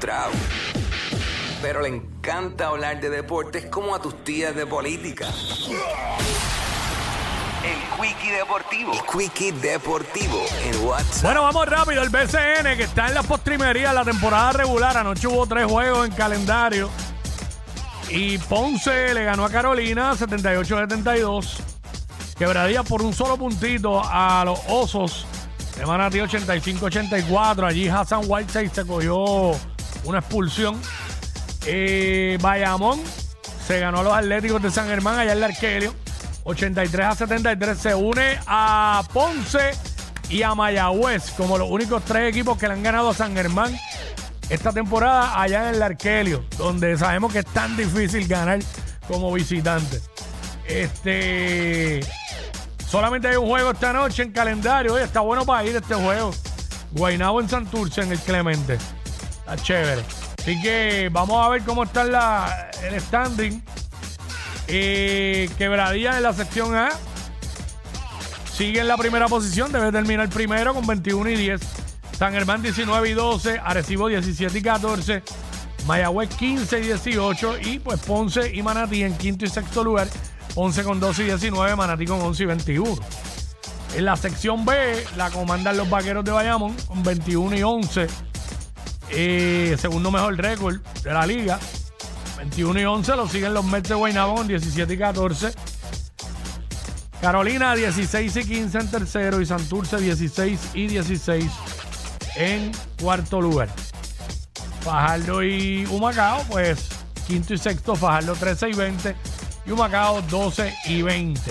Trau. Pero le encanta hablar de deportes como a tus tías de política. El Quickie Deportivo. El Quickie Deportivo en WhatsApp. Bueno, vamos rápido. El BCN que está en la postrimería, la temporada regular. Anoche hubo tres juegos en calendario. Y Ponce le ganó a Carolina 78-72. Quebradía por un solo puntito a los Osos de Manatí 85-84. Allí Hassan Whiteside se cogió una expulsión. Eh, Bayamón se ganó a los Atléticos de San Germán allá en el Arquelio. 83 a 73 se une a Ponce y a Mayagüez como los únicos tres equipos que le han ganado a San Germán esta temporada allá en el Arquelio, donde sabemos que es tan difícil ganar como visitante. Este solamente hay un juego esta noche en calendario. Oye, está bueno para ir este juego. Guaynabo en Santurce en el Clemente. Está chévere. Así que vamos a ver cómo está la, el standing. Eh, en la sección A. Sigue en la primera posición. Debe terminar primero con 21 y 10. San Germán 19 y 12. Arecibo 17 y 14. Mayagüez 15 y 18. Y pues Ponce y Manatí en quinto y sexto lugar. Ponce con 12 y 19. Manatí con 11 y 21. En la sección B la comandan los vaqueros de Bayamón con 21 y 11. Eh, segundo mejor récord de la liga. 21 y 11 lo siguen los Mets de Guaynabo con 17 y 14. Carolina 16 y 15 en tercero y Santurce 16 y 16 en cuarto lugar. Fajardo y Humacao, pues quinto y sexto, Fajardo 13 y 20 y Humacao 12 y 20.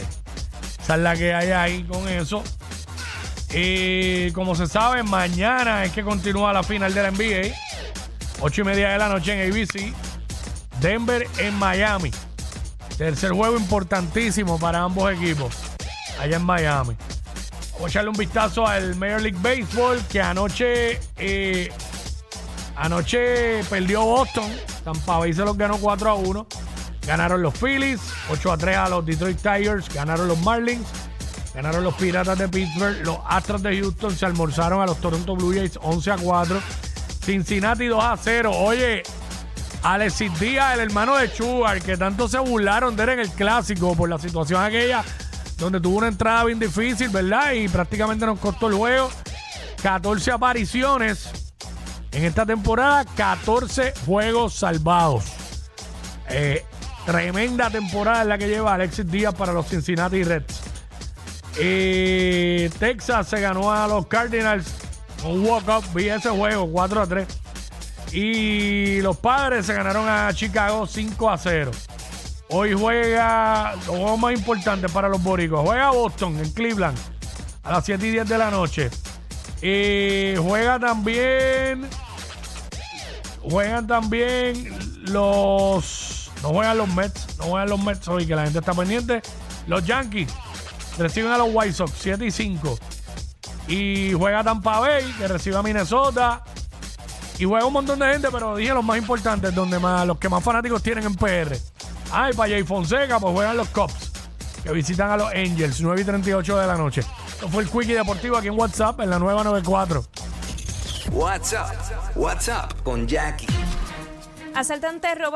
Esa es la que hay ahí con eso. Y como se sabe, mañana es que continúa la final de la NBA. 8 y media de la noche en ABC. Denver en Miami. Tercer juego importantísimo para ambos equipos. Allá en Miami. Vamos a echarle un vistazo al Major League Baseball que anoche eh, anoche perdió Boston. Tampa Bay se los ganó 4 a 1. Ganaron los Phillies, 8 a 3 a los Detroit Tigers. Ganaron los Marlins. Ganaron los Piratas de Pittsburgh. Los Astros de Houston se almorzaron a los Toronto Blue Jays 11 a 4. Cincinnati 2 a 0. Oye, Alexis Díaz, el hermano de Chugar, que tanto se burlaron de él en el clásico por la situación aquella donde tuvo una entrada bien difícil, ¿verdad? Y prácticamente nos costó el juego. 14 apariciones en esta temporada, 14 juegos salvados. Eh, tremenda temporada la que lleva Alexis Díaz para los Cincinnati Reds. Eh, Texas se ganó a los Cardinals un walk-up. Vi ese juego 4 a 3. Y los padres se ganaron a Chicago 5 a 0. Hoy juega lo juego más importante para los boricos. Juega Boston en Cleveland a las 7 y 10 de la noche. Y juega también. Juegan también los. No juegan los Mets. No juegan los Mets hoy, que la gente está pendiente. Los Yankees reciben a los White Sox 7 y 5. Y juega Tampa Bay, que recibe a Minnesota. Y juega un montón de gente, pero dije los más importantes, donde más, los que más fanáticos tienen en PR. Ay, para Jay Fonseca, pues juegan los Cubs, que visitan a los Angels, 9 y 38 de la noche. Esto fue el Quickie Deportivo aquí en WhatsApp, en la nueva 94. WhatsApp. WhatsApp con Jackie. Asaltante roba